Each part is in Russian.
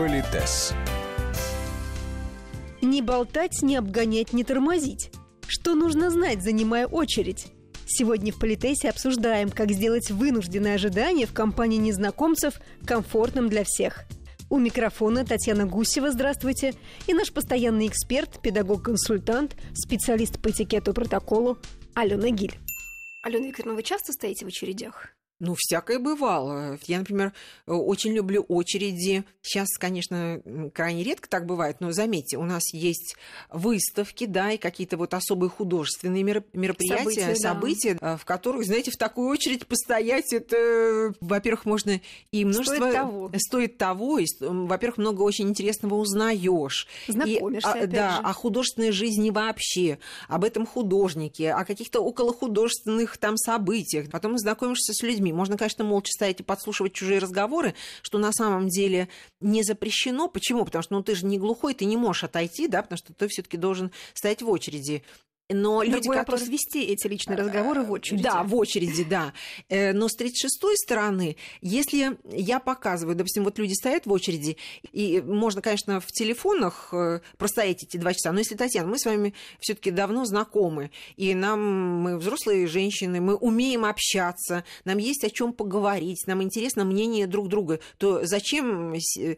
Политес. Не болтать, не обгонять, не тормозить. Что нужно знать, занимая очередь? Сегодня в Политесе обсуждаем, как сделать вынужденное ожидание в компании незнакомцев комфортным для всех. У микрофона Татьяна Гусева, здравствуйте, и наш постоянный эксперт, педагог-консультант, специалист по этикету и протоколу Алена Гиль. Алена Викторовна, вы часто стоите в очередях? Ну, всякое бывало. Я, например, очень люблю очереди. Сейчас, конечно, крайне редко так бывает, но заметьте, у нас есть выставки, да, и какие-то вот особые художественные мероприятия, события, события да. в которых, знаете, в такую очередь постоять, это, во-первых, можно и множество... Стоит того. Стоит того, и, во-первых, много очень интересного узнаешь. Знакомишься, и, а, Да, же. о художественной жизни вообще, об этом художнике, о каких-то околохудожественных там событиях. Потом знакомишься с людьми, можно, конечно, молча стоять и подслушивать чужие разговоры, что на самом деле не запрещено. Почему? Потому что ну, ты же не глухой, ты не можешь отойти, да, потому что ты все-таки должен стоять в очереди. Но люди, которые... вопрос вести эти личные разговоры в очереди. Да, в очереди, да. Э, но с 36-й стороны, если я показываю, допустим, вот люди стоят в очереди, и можно, конечно, в телефонах э, простоять эти два часа, но если, Татьяна, мы с вами все таки давно знакомы, и нам, мы взрослые женщины, мы умеем общаться, нам есть о чем поговорить, нам интересно мнение друг друга, то зачем, э,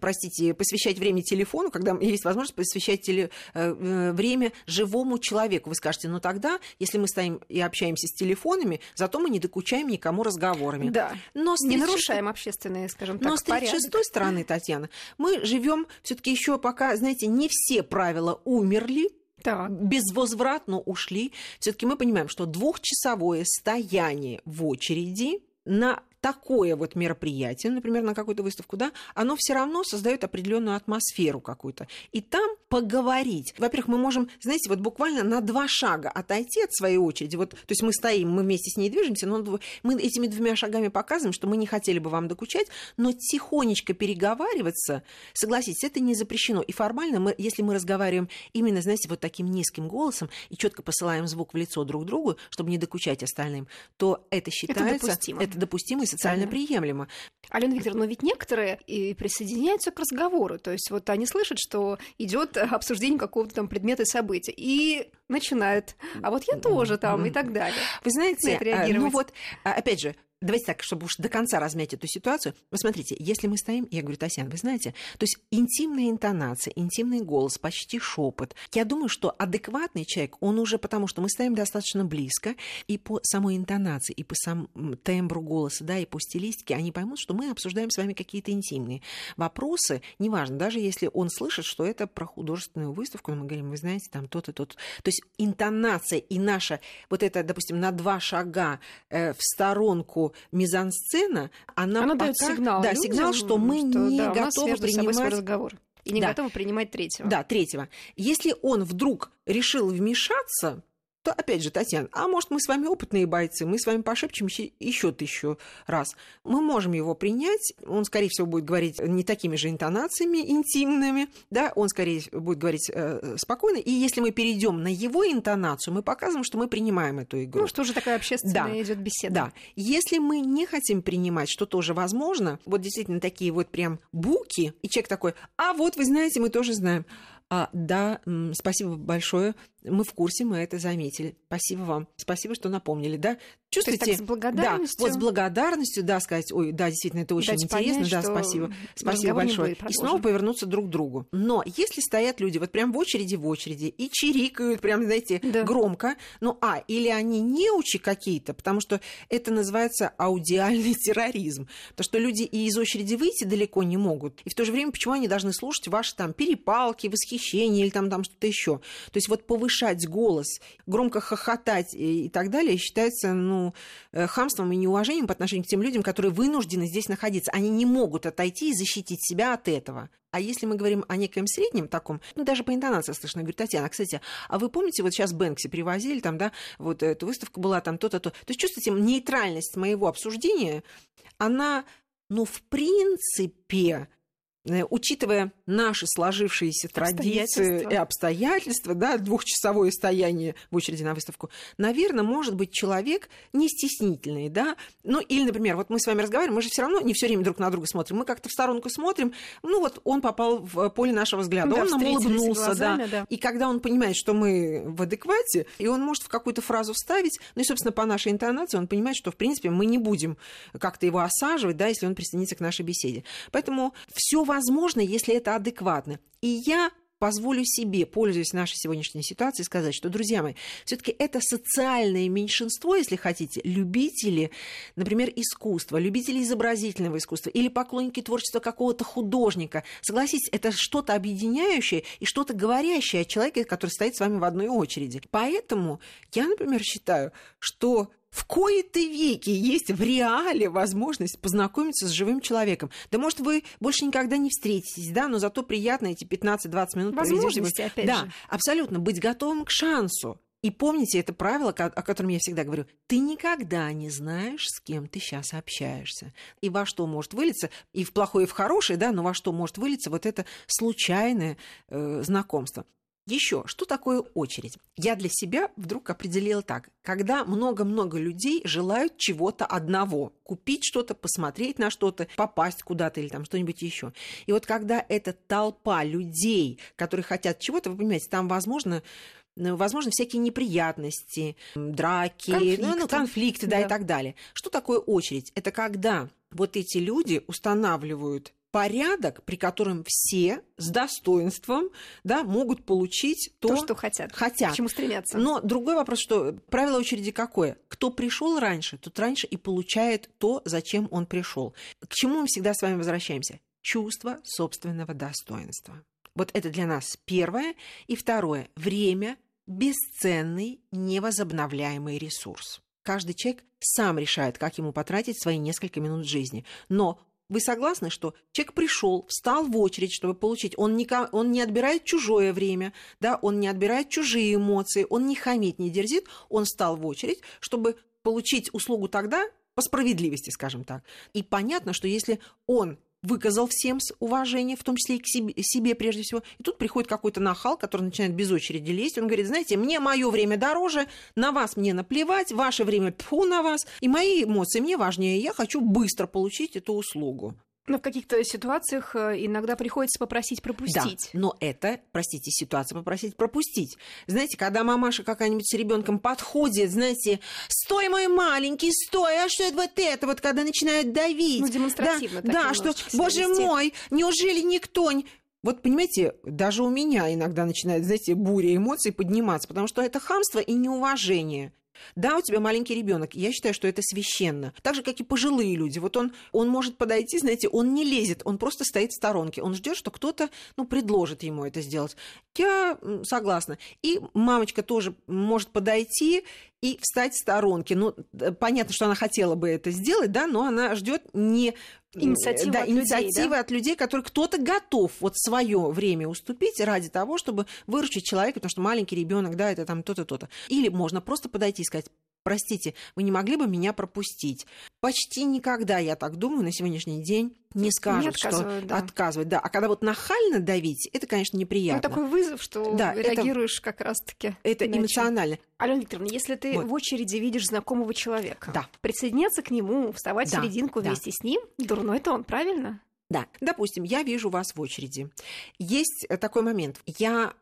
простите, посвящать время телефону, когда есть возможность посвящать теле... время живому человеку? Человеку. Вы скажете, ну тогда, если мы стоим и общаемся с телефонами, зато мы не докучаем никому разговорами. Да. Но не 36... нарушаем общественные, скажем так, Но с 36 стороны, Татьяна, мы живем все-таки еще пока, знаете, не все правила умерли, так. безвозвратно ушли. Все-таки мы понимаем, что двухчасовое стояние в очереди на такое вот мероприятие, например, на какую-то выставку, да, оно все равно создает определенную атмосферу какую-то. И там поговорить. Во-первых, мы можем, знаете, вот буквально на два шага отойти от своей очереди. Вот, то есть мы стоим, мы вместе с ней движемся, но мы этими двумя шагами показываем, что мы не хотели бы вам докучать, но тихонечко переговариваться, согласитесь, это не запрещено. И формально, мы, если мы разговариваем именно, знаете, вот таким низким голосом и четко посылаем звук в лицо друг другу, чтобы не докучать остальным, то это считается... Это допустимо. Это допустимо социально приемлемо. Алена Викторовна, но ведь некоторые и присоединяются к разговору. То есть вот они слышат, что идет обсуждение какого-то там предмета и события. И начинают. А вот я тоже там и так далее. Вы знаете, э, ну вот, а, опять же, давайте так, чтобы уж до конца размять эту ситуацию. Вы смотрите, если мы стоим, я говорю, Татьяна, вы знаете, то есть интимная интонация, интимный голос, почти шепот. Я думаю, что адекватный человек, он уже потому, что мы стоим достаточно близко, и по самой интонации, и по самому тембру голоса, да, и по стилистике, они поймут, что мы обсуждаем с вами какие-то интимные вопросы, неважно, даже если он слышит, что это про художественную выставку, мы говорим, вы знаете, там то-то, то-то. То есть интонация и наша, вот это, допустим, на два шага э, в сторонку мизансцена, она, она пока, дает сигнал, да, людям, сигнал, что мы что, не да, готовы принимать разговор. И не да. готовы принимать третьего. Да, третьего. Если он вдруг решил вмешаться, то, опять же, Татьяна, а может, мы с вами опытные бойцы, мы с вами пошепчемся еще тысячу раз. Мы можем его принять, он, скорее всего, будет говорить не такими же интонациями интимными, да, он, скорее, будет говорить э, спокойно, и если мы перейдем на его интонацию, мы показываем, что мы принимаем эту игру. Ну, что уже такая общественная да. идет беседа. Да. Если мы не хотим принимать, что тоже возможно, вот действительно такие вот прям буки, и человек такой, а вот, вы знаете, мы тоже знаем, а, да, спасибо большое, мы в курсе, мы это заметили. Спасибо вам, спасибо, что напомнили, да? Чувствуете? То есть так, с благодарностью? Да, вот с благодарностью, да, сказать, ой, да, действительно, это очень Дать интересно, понять, да, спасибо, спасибо большое. И снова повернуться друг к другу. Но если стоят люди вот прям в очереди, в очереди, и чирикают прям, знаете, да. громко, ну, а, или они неучи какие-то, потому что это называется аудиальный терроризм, потому что люди и из очереди выйти далеко не могут, и в то же время почему они должны слушать ваши там перепалки, восхищения или там, там что-то еще? То есть вот повышать голос, громко хохотать и, и так далее считается, ну, Э, хамством и неуважением по отношению к тем людям, которые вынуждены здесь находиться. Они не могут отойти и защитить себя от этого. А если мы говорим о некоем среднем таком, ну, даже по интонации слышно, говорит, Татьяна, кстати, а вы помните, вот сейчас Бэнкси привозили, там, да, вот эта выставка была, там, то-то, то. То есть, чувствуете, нейтральность моего обсуждения, она, ну, в принципе, учитывая наши сложившиеся традиции и обстоятельства, да, двухчасовое стояние в очереди на выставку, наверное, может быть человек не стеснительный, да, ну или, например, вот мы с вами разговариваем, мы же все равно не все время друг на друга смотрим, мы как-то в сторонку смотрим, ну вот он попал в поле нашего взгляда, да, он нам улыбнулся, глазами, да. да, и когда он понимает, что мы в адеквате, и он может в какую-то фразу вставить, ну и, собственно, по нашей интонации он понимает, что, в принципе, мы не будем как-то его осаживать, да, если он присоединится к нашей беседе. Поэтому все возможно, если это адекватно. И я позволю себе, пользуясь нашей сегодняшней ситуацией, сказать, что, друзья мои, все-таки это социальное меньшинство, если хотите, любители, например, искусства, любители изобразительного искусства или поклонники творчества какого-то художника. Согласитесь, это что-то объединяющее и что-то говорящее о человеке, который стоит с вами в одной очереди. Поэтому я, например, считаю, что в кои-то веки есть в реале возможность познакомиться с живым человеком. Да, может, вы больше никогда не встретитесь, да, но зато приятно эти 15-20 минут Возможности, опять да, же. абсолютно. Быть готовым к шансу. И помните это правило, о котором я всегда говорю. Ты никогда не знаешь, с кем ты сейчас общаешься. И во что может вылиться, и в плохое, и в хорошее, да, но во что может вылиться вот это случайное э, знакомство. Еще, что такое очередь? Я для себя вдруг определила так. Когда много-много людей желают чего-то одного. Купить что-то, посмотреть на что-то, попасть куда-то или там что-нибудь еще. И вот когда эта толпа людей, которые хотят чего-то, вы понимаете, там возможно возможно, всякие неприятности, драки, конфликты, ну, ну, конфликты да, да, и так далее. Что такое очередь? Это когда вот эти люди устанавливают порядок, при котором все с достоинством да, могут получить то, то, что хотят, хотят, к чему стремятся. Но другой вопрос, что правило очереди какое? Кто пришел раньше, тот раньше и получает то, зачем он пришел. К чему мы всегда с вами возвращаемся? Чувство собственного достоинства. Вот это для нас первое. И второе. Время – бесценный, невозобновляемый ресурс. Каждый человек сам решает, как ему потратить свои несколько минут жизни. Но вы согласны, что человек пришел, встал в очередь, чтобы получить, он не, он не отбирает чужое время, да, он не отбирает чужие эмоции, он не хамит, не дерзит, он встал в очередь, чтобы получить услугу тогда, по справедливости, скажем так. И понятно, что если он выказал всем уважение, в том числе и к себе, себе прежде всего. И тут приходит какой-то нахал, который начинает без очереди лезть. Он говорит, знаете, мне мое время дороже, на вас мне наплевать, ваше время тьфу на вас, и мои эмоции мне важнее. Я хочу быстро получить эту услугу. Но в каких-то ситуациях э, иногда приходится попросить пропустить. Да, но это, простите, ситуация попросить пропустить. Знаете, когда мамаша какая-нибудь с ребенком подходит, знаете, стой, мой маленький, стой, а что это вот это, вот когда начинают давить. Ну, демонстративно. Да, да что, боже вести. мой, неужели никто не... Вот, понимаете, даже у меня иногда начинает, знаете, буря эмоций подниматься, потому что это хамство и неуважение. Да, у тебя маленький ребенок. Я считаю, что это священно. Так же, как и пожилые люди. Вот он, он может подойти, знаете, он не лезет, он просто стоит в сторонке. Он ждет, что кто-то ну, предложит ему это сделать. Я согласна. И мамочка тоже может подойти и встать в сторонке. Ну, понятно, что она хотела бы это сделать, да, но она ждет не инициатива, да, от, инициативы людей, да? от людей, которые кто-то готов вот свое время уступить ради того, чтобы выручить человека, потому что маленький ребенок, да, это там то-то, то-то. Или можно просто подойти и сказать, простите, вы не могли бы меня пропустить? Почти никогда, я так думаю, на сегодняшний день не скажут, не что да. отказывать. Да. А когда вот нахально давить, это, конечно, неприятно. Ну, такой вызов, что да, реагируешь это, как раз-таки. Это иначе. эмоционально. Алена Викторовна, если ты вот. в очереди видишь знакомого человека, да. присоединяться к нему, вставать да. в серединку да. вместе с ним, дурной тон, правильно? Да. Допустим, я вижу вас в очереди. Есть такой момент. Я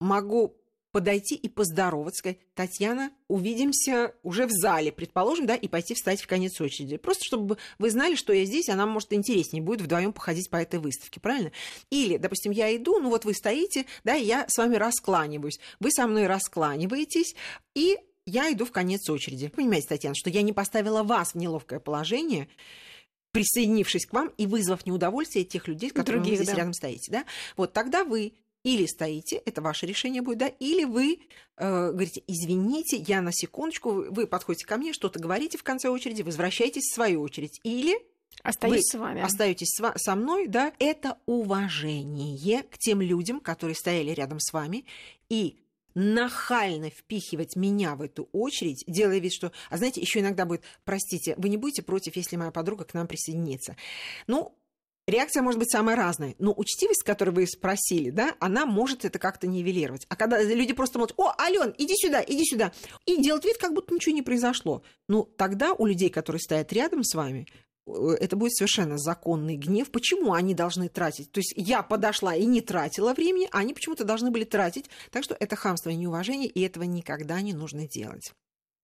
могу подойти и поздороваться, сказать, Татьяна, увидимся уже в зале, предположим, да, и пойти встать в конец очереди. Просто чтобы вы знали, что я здесь, а нам, может, интереснее будет вдвоем походить по этой выставке, правильно? Или, допустим, я иду, ну вот вы стоите, да, и я с вами раскланиваюсь. Вы со мной раскланиваетесь, и я иду в конец очереди. Понимаете, Татьяна, что я не поставила вас в неловкое положение, присоединившись к вам и вызвав неудовольствие тех людей, с которыми Других, вы здесь да. рядом стоите. Да? Вот тогда вы или стоите, это ваше решение будет, да, или вы э, говорите, извините, я на секундочку, вы, вы подходите ко мне, что-то говорите в конце очереди, возвращаетесь в свою очередь, или Остаюсь с вами. Остаетесь со мной, да, это уважение к тем людям, которые стояли рядом с вами, и нахально впихивать меня в эту очередь, делая вид, что... А знаете, еще иногда будет, простите, вы не будете против, если моя подруга к нам присоединится. Ну, реакция может быть самая разная. Но учтивость, которую вы спросили, да, она может это как-то нивелировать. А когда люди просто молчат, о, Ален, иди сюда, иди сюда, и делают вид, как будто ничего не произошло. Ну, тогда у людей, которые стоят рядом с вами, э, это будет совершенно законный гнев. Почему они должны тратить? То есть я подошла и не тратила времени, а они почему-то должны были тратить. Так что это хамство и неуважение, и этого никогда не нужно делать.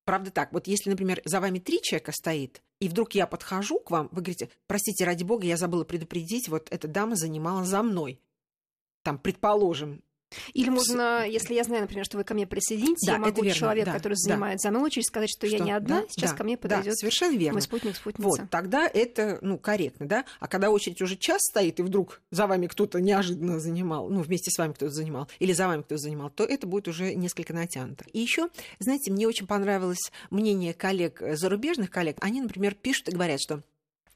Правда так, вот если, например, за вами три человека стоит, и вдруг я подхожу к вам, вы говорите, простите, ради бога, я забыла предупредить, вот эта дама занимала за мной. Там, предположим, или можно, если я знаю, например, что вы ко мне присоединитесь, да, я могу верно, человек, да, который занимает да. за мной очередь, сказать, что, что я не одна, да, сейчас да, ко мне подойдет. Да, совершенно верно. Мой спутник, спутница. Вот, тогда это, ну, корректно, да. А когда очередь уже час стоит, и вдруг за вами кто-то неожиданно занимал, ну, вместе с вами кто-то занимал, или за вами кто-то занимал, то это будет уже несколько натянуто. И еще, знаете, мне очень понравилось мнение коллег, зарубежных коллег. Они, например, пишут и говорят, что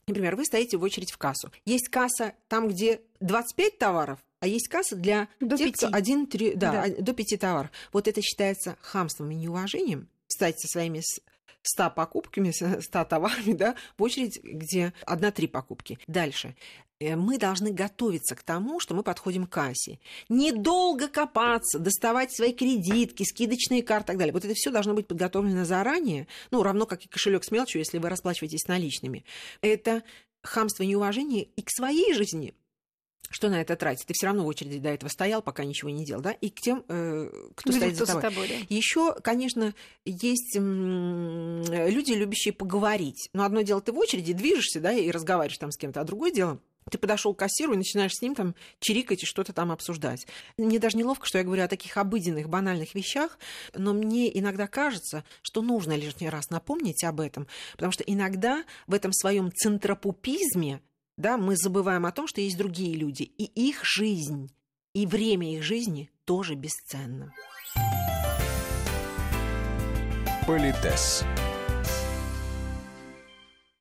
Например, вы стоите в очередь в кассу. Есть касса там, где 25 товаров, а есть касса для до тех, 5. кто один, три, да, да. до пяти товаров. Вот это считается хамством и неуважением. Кстати, со своими 100 покупками, 100 товарами, да, в очередь, где одна-три покупки. Дальше э, мы должны готовиться к тому, что мы подходим к кассе. Недолго копаться, доставать свои кредитки, скидочные карты и так далее. Вот это все должно быть подготовлено заранее. Ну, равно как и кошелек с мелочью, если вы расплачиваетесь наличными. Это хамство и неуважение и к своей жизни, что на это тратить? Ты все равно в очереди до этого стоял, пока ничего не делал, да? И к тем, э, кто стоит за тобой. тобой да. Еще, конечно, есть люди, любящие поговорить. Но одно дело, ты в очереди движешься, да, и разговариваешь там с кем-то, а другое дело, ты подошел к кассиру и начинаешь с ним там чирикать и что-то там обсуждать. Мне даже неловко, что я говорю о таких обыденных, банальных вещах, но мне иногда кажется, что нужно лишний раз напомнить об этом, потому что иногда в этом своем центропупизме да, мы забываем о том, что есть другие люди, и их жизнь, и время их жизни тоже бесценно. Политес.